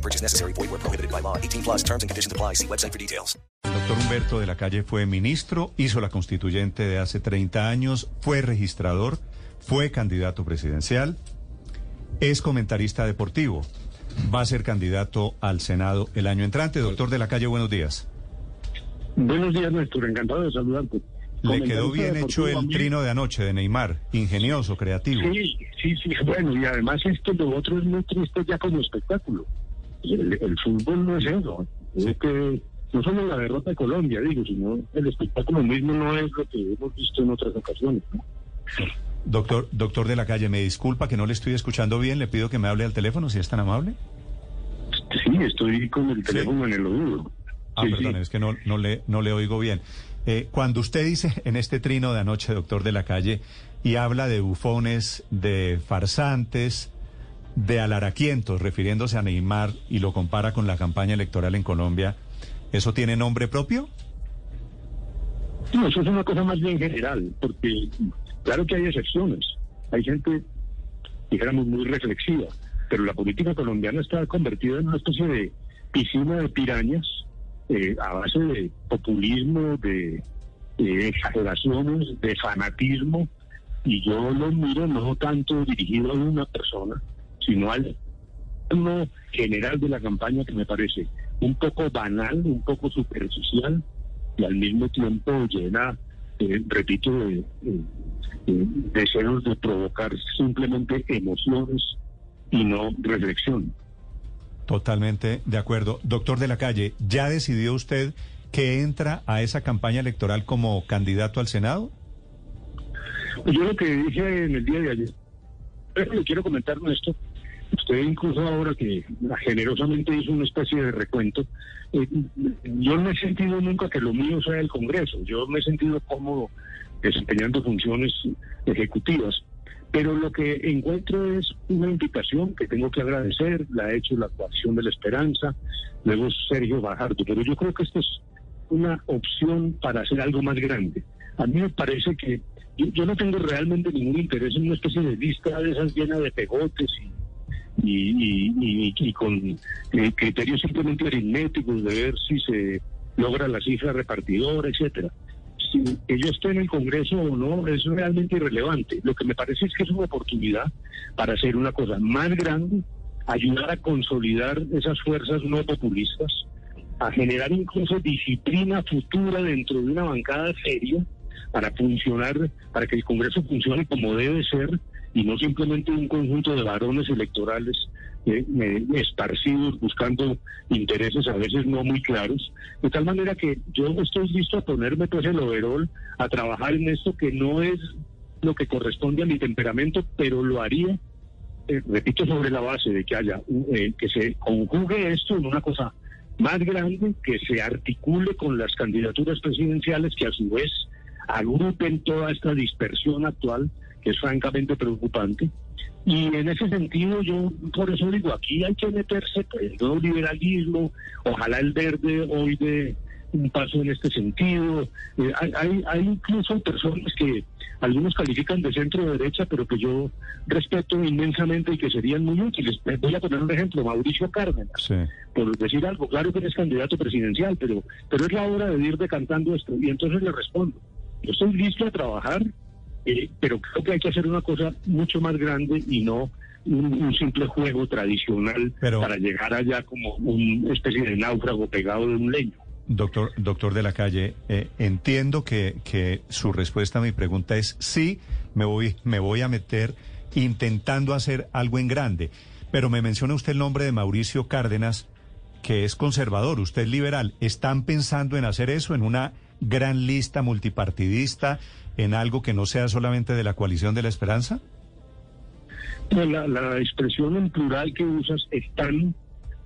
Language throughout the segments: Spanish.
No purchase necessary. Void where prohibited by law. 18 plus terms and conditions apply. See website for details. El doctor Humberto de la Calle fue ministro, hizo la constituyente de hace 30 años, fue registrador, fue candidato presidencial, es comentarista deportivo, va a ser candidato al Senado el año entrante. Doctor de la Calle, buenos días. Buenos días, Néstor. Encantado de saludarte. Le quedó bien hecho el trino de anoche de Neymar, ingenioso, creativo. Sí, sí, sí. Bueno, y además esto, lo otro es muy triste ya como espectáculo. Y El, el fútbol no es eso. Es que no solo la derrota de Colombia, digo, sino el espectáculo mismo no es lo que hemos visto en otras ocasiones. ¿no? Doctor, doctor de la Calle, me disculpa que no le estoy escuchando bien, le pido que me hable al teléfono si es tan amable. Sí, estoy con el teléfono en el oído. Ah, Sí, perdón, sí. es que no, no, le, no le oigo bien. Eh, cuando usted dice en este trino de anoche, doctor de la calle, y habla de bufones, de farsantes, de alaraquientos, refiriéndose a Neymar y lo compara con la campaña electoral en Colombia, ¿eso tiene nombre propio? No, eso es una cosa más bien general, porque claro que hay excepciones. Hay gente, dijéramos, muy reflexiva, pero la política colombiana está convertida en una especie de piscina de pirañas eh, a base de populismo, de, de exageraciones, de fanatismo, y yo lo miro no tanto dirigido a una persona, sino al general de la campaña que me parece un poco banal, un poco superficial y al mismo tiempo llena, eh, repito, de, de- de deseos de provocar simplemente emociones y no reflexión. Totalmente de acuerdo. Doctor de la calle, ¿ya decidió usted que entra a esa campaña electoral como candidato al Senado? Yo lo que dije en el día de ayer, pero le quiero comentar esto. Usted incluso ahora que generosamente hizo una especie de recuento, eh, yo no he sentido nunca que lo mío sea el Congreso. Yo me he sentido cómodo desempeñando funciones ejecutivas. Pero lo que encuentro es una invitación que tengo que agradecer, la ha hecho la coacción de la esperanza, luego Sergio Bajardo, pero yo creo que esto es una opción para hacer algo más grande. A mí me parece que yo, no tengo realmente ningún interés en una especie de lista de esas llenas de pegotes y, y, y- con eh, criterios simplemente aritméticos de ver si se logra la cifra repartidora, etcétera. Si yo esté en el Congreso o no es realmente irrelevante. Lo que me parece es que es una oportunidad para hacer una cosa más grande, ayudar a consolidar esas fuerzas no populistas, a generar incluso disciplina futura dentro de una bancada seria para funcionar, para que el Congreso funcione como debe ser y no simplemente un conjunto de varones electorales eh, esparcidos buscando intereses a veces no muy claros. De tal manera que yo estoy listo a ponerme pues el overol, a trabajar en esto que no es lo que corresponde a mi temperamento, pero lo haría eh, repito, sobre la base de que haya, eh, que se conjugue esto en una cosa más grande, que se articule con las candidaturas presidenciales, que a su vez agrupen toda esta dispersión actual, que es francamente preocupante. Y en ese sentido, yo por eso digo, aquí hay que meterse pues, el nuevo liberalismo, ojalá el verde hoy de un paso en este sentido. Eh, hay, hay, incluso personas que algunos califican de centro derecha, pero que yo respeto inmensamente y que serían muy útiles. Eh, Voy a poner un ejemplo, Mauricio Cárdenas, Sí. por decir algo, claro que es candidato presidencial, pero, pero es la hora de ir decantando esto. Y entonces le respondo, yo estoy listo a trabajar, eh, pero creo que hay que hacer una cosa mucho más grande y no un, un simple juego tradicional Pero- para llegar allá como una especie de náufrago pegado de un leño. Doctor, doctor de la calle, eh, entiendo que, que su respuesta a mi pregunta es sí, me voy, me voy a meter intentando hacer algo en grande. Pero me menciona usted el nombre de Mauricio Cárdenas, que es conservador, usted es liberal. ¿Están pensando en hacer eso, en una gran lista multipartidista, en algo que no sea solamente de la coalición de la esperanza? No, la, la expresión en plural que usas están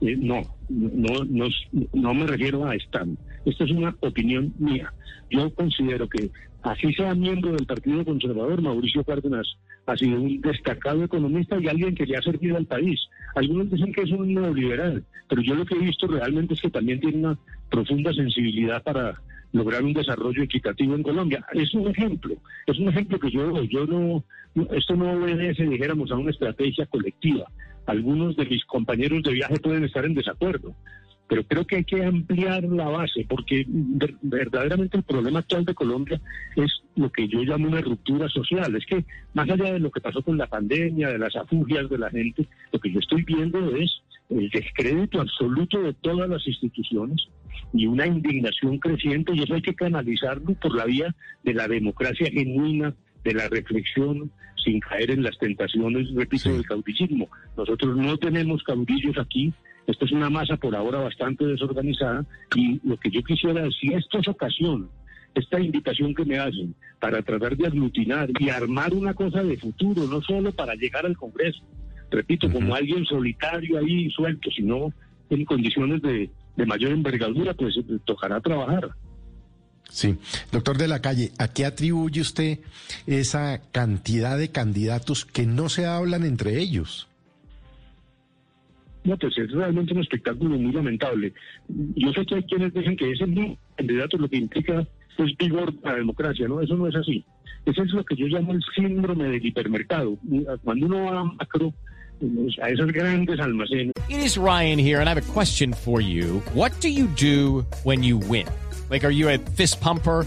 Eh, no, no, no, no me refiero a esta. Esta es una opinión mía. Yo considero que, así sea miembro del Partido Conservador, Mauricio Cárdenas ha sido un destacado economista y alguien que le ha servido al país. Algunos dicen que es un neoliberal, pero yo lo que he visto realmente es que también tiene una profunda sensibilidad para lograr un desarrollo equitativo en Colombia. Es un ejemplo, es un ejemplo que yo, yo no, esto no obedece, dijéramos, a una estrategia colectiva. Algunos de mis compañeros de viaje pueden estar en desacuerdo, pero creo que hay que ampliar la base, porque verdaderamente el problema actual de Colombia es lo que yo llamo una ruptura social. Es que más allá de lo que pasó con la pandemia, de las afugias de la gente, lo que yo estoy viendo es el descrédito absoluto de todas las instituciones y una indignación creciente, y eso hay que canalizarlo por la vía de la democracia genuina, de la reflexión, sin caer en las tentaciones, repito, del caudillismo. Nosotros no tenemos caudillos aquí, esto es una masa por ahora bastante desorganizada y lo que yo quisiera decir, si esto es ocasión, esta invitación que me hacen para tratar de aglutinar y armar una cosa de futuro, no solo para llegar al Congreso, repito, como alguien solitario ahí suelto, sino en condiciones de, de mayor envergadura, pues tocará trabajar. Sí, doctor de la calle, ¿a qué atribuye usted esa cantidad de candidatos que no se hablan entre ellos? No, pues es realmente un espectáculo muy lamentable. Yo sé que hay quienes dicen que ese mismo candidato lo que implica es vigor para la democracia, ¿no? Eso no es así. Eso es lo que yo llamo el síndrome del hipermercado. Cuando uno va a macro, a esos grandes almacenes. It is Ryan here, and I have a question for you. What do you do when you win? Like, are you a fist pumper?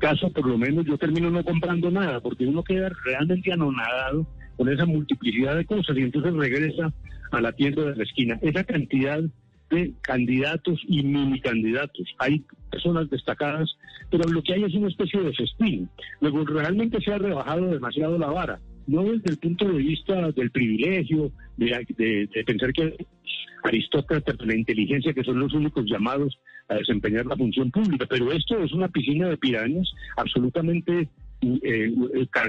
Caso, por lo menos yo termino no comprando nada, porque uno queda realmente anonadado con esa multiplicidad de cosas y entonces regresa a la tienda de la esquina. Esa cantidad de candidatos y mini candidatos. Hay personas destacadas, pero lo que hay es una especie de festín. Luego, realmente se ha rebajado demasiado la vara, no desde el punto de vista del privilegio, de, pensar que aristócratas de la inteligencia que son los únicos llamados a desempeñar la función pública. Pero esto es una piscina de pirañas absolutamente eh,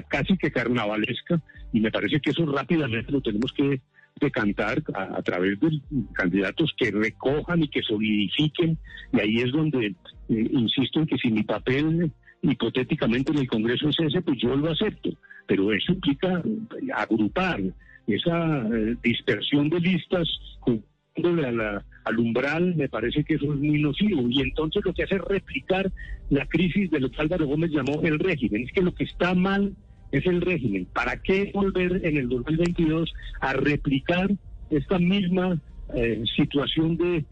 casi que carnavalesca y me parece que eso rápidamente lo tenemos que decantar a, través de candidatos que recojan y que solidifiquen y ahí es donde eh, insisto en que si mi papel hipotéticamente en el Congreso es ese, pues yo lo acepto, pero eso implica agrupar esa eh, dispersión de listas al umbral, me parece que eso es muy nocivo. Y entonces lo que hace es replicar la crisis de lo que Álvaro Gómez llamó el régimen. Es que lo que está mal es el régimen. ¿Para qué volver en el 2022 a replicar esta misma eh, situación de,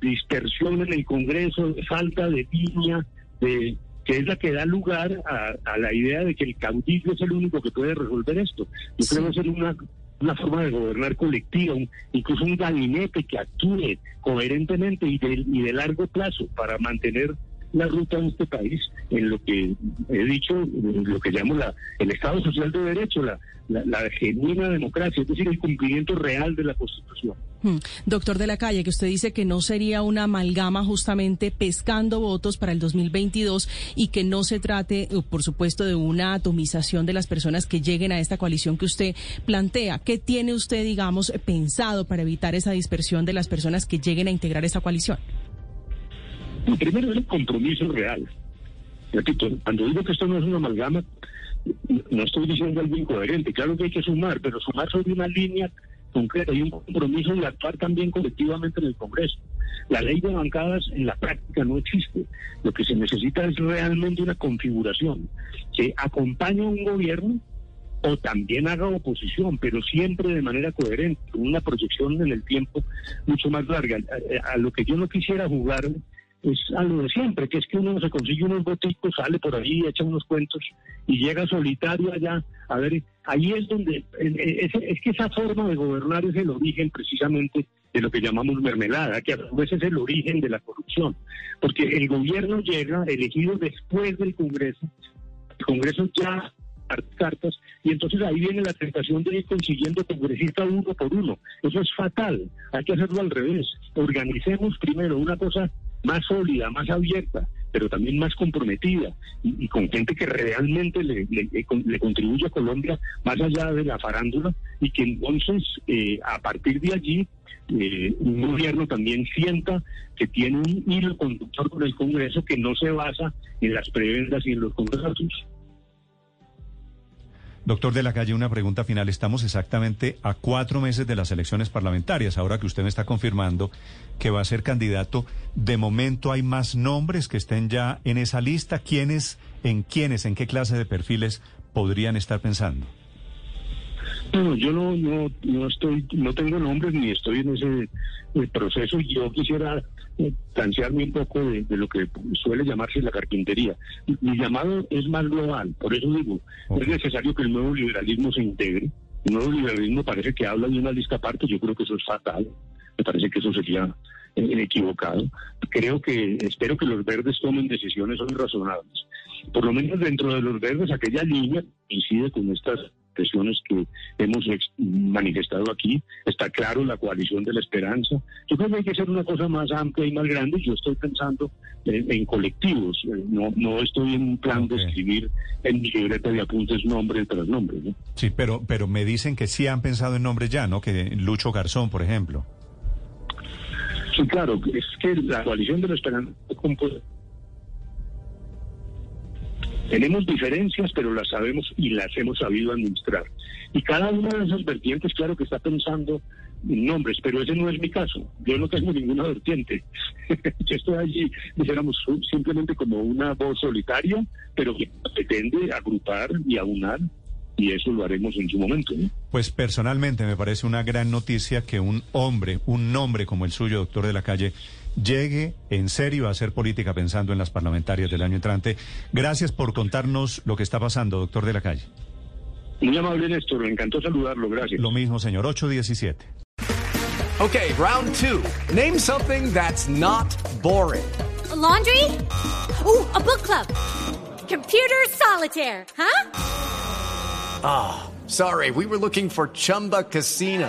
dispersión en el Congreso, de falta de línea, de que es la que da lugar a, la idea de que el caudillo es el único que puede resolver esto. Yo creo que es una una forma de gobernar colectiva, incluso un gabinete que actúe coherentemente y de, y de largo plazo para mantener la ruta en este país en lo que he dicho, lo que llamo la, el Estado Social de Derecho, la, la, genuina democracia, es decir, el cumplimiento real de la Constitución. Hmm. Doctor de la Calle, que usted dice que no sería una amalgama justamente pescando votos para el 2022 y que no se trate, eh, por supuesto, de una atomización de las personas que lleguen a esta coalición que usted plantea. ¿Qué tiene usted, digamos, pensado para evitar esa dispersión de las personas que lleguen a integrar esta coalición? Primero es el compromiso real. Repito, cuando digo que esto no es una amalgama, no estoy diciendo algo incoherente. Claro que hay que sumar, pero sumar sobre una línea concreta y un compromiso de actuar también colectivamente en el Congreso. La ley de bancadas en la práctica no existe. Lo que se necesita es realmente una configuración que acompañe a un gobierno o también haga oposición, pero siempre de manera coherente, una proyección en el tiempo mucho más larga. A lo que yo no quisiera jugar es algo de siempre, que es que uno se consigue unos boticos, sale por ahí, echa unos cuentos y llega solitario allá. A ver, ahí es donde, es, que esa forma de gobernar es el origen precisamente de lo que llamamos mermelada, que a veces es el origen de la corrupción, porque el gobierno llega elegido después del Congreso, el Congreso ya cartas y entonces ahí viene la tentación de ir consiguiendo congresistas uno por uno. Eso es fatal, hay que hacerlo al revés. Organicemos primero una cosa más sólida, más abierta, pero también más comprometida y, con gente que realmente le, le, contribuye a Colombia más allá de la farándula y que entonces eh, a partir de allí eh, un gobierno también sienta que tiene un hilo conductor con el Congreso que no se basa en las prebendas y en los contratos. Doctor de la Calle, una pregunta final. Estamos exactamente a cuatro meses de las elecciones parlamentarias. Ahora que usted me está confirmando que va a ser candidato, de momento hay más nombres que estén ya en esa lista. ¿Quiénes, en quiénes, en qué clase de perfiles podrían estar pensando? No, yo no, no, no estoy, no tengo nombres ni estoy en ese eh, proceso. Yo quisiera eh, un poco de, lo que suele llamarse la carpintería. Mi llamado es más global, por eso digo, es necesario que el nuevo liberalismo se integre. El nuevo liberalismo parece que habla de una lista aparte, yo creo que eso es fatal. Me parece que eso sería eh, equivocado. Creo que, espero que los verdes tomen decisiones hoy razonables. Por lo menos dentro de los verdes, aquella línea incide con estas presiones que hemos manifestado aquí. Está claro la coalición de la esperanza. Yo creo que hay que hacer una cosa más amplia y más grande. Yo estoy pensando en, colectivos. Eh, no, no estoy en un plan de escribir en mi libreta de apuntes nombre tras nombre. Sí, pero, pero me dicen que sí han pensado en nombres ya, ¿no? Que Lucho Garzón, por ejemplo. Sí, claro. Es que la coalición de la esperanza tenemos diferencias, pero las sabemos y las hemos sabido administrar. Y cada una de esas vertientes, claro que está pensando en nombres, pero ese no es mi caso. Yo no tengo ninguna vertiente. Yo estoy allí, dijéramos, simplemente como una voz solitaria, pero que pretende agrupar y aunar y eso lo haremos en su momento. Pues personalmente me parece una gran noticia que un hombre, un nombre como el suyo, doctor de la calle, llegue en serio a hacer política pensando en las parlamentarias del año entrante. Gracias por contarnos lo que está pasando, doctor de la calle. Muy amable, Néstor. Me encantó saludarlo. Gracias. Lo mismo, señor. 817. Ok, round two. Name something that's not boring. laundry? Uh, a book club. Computer solitaire, huh? Ah, sorry. We were looking for Chumba Casino.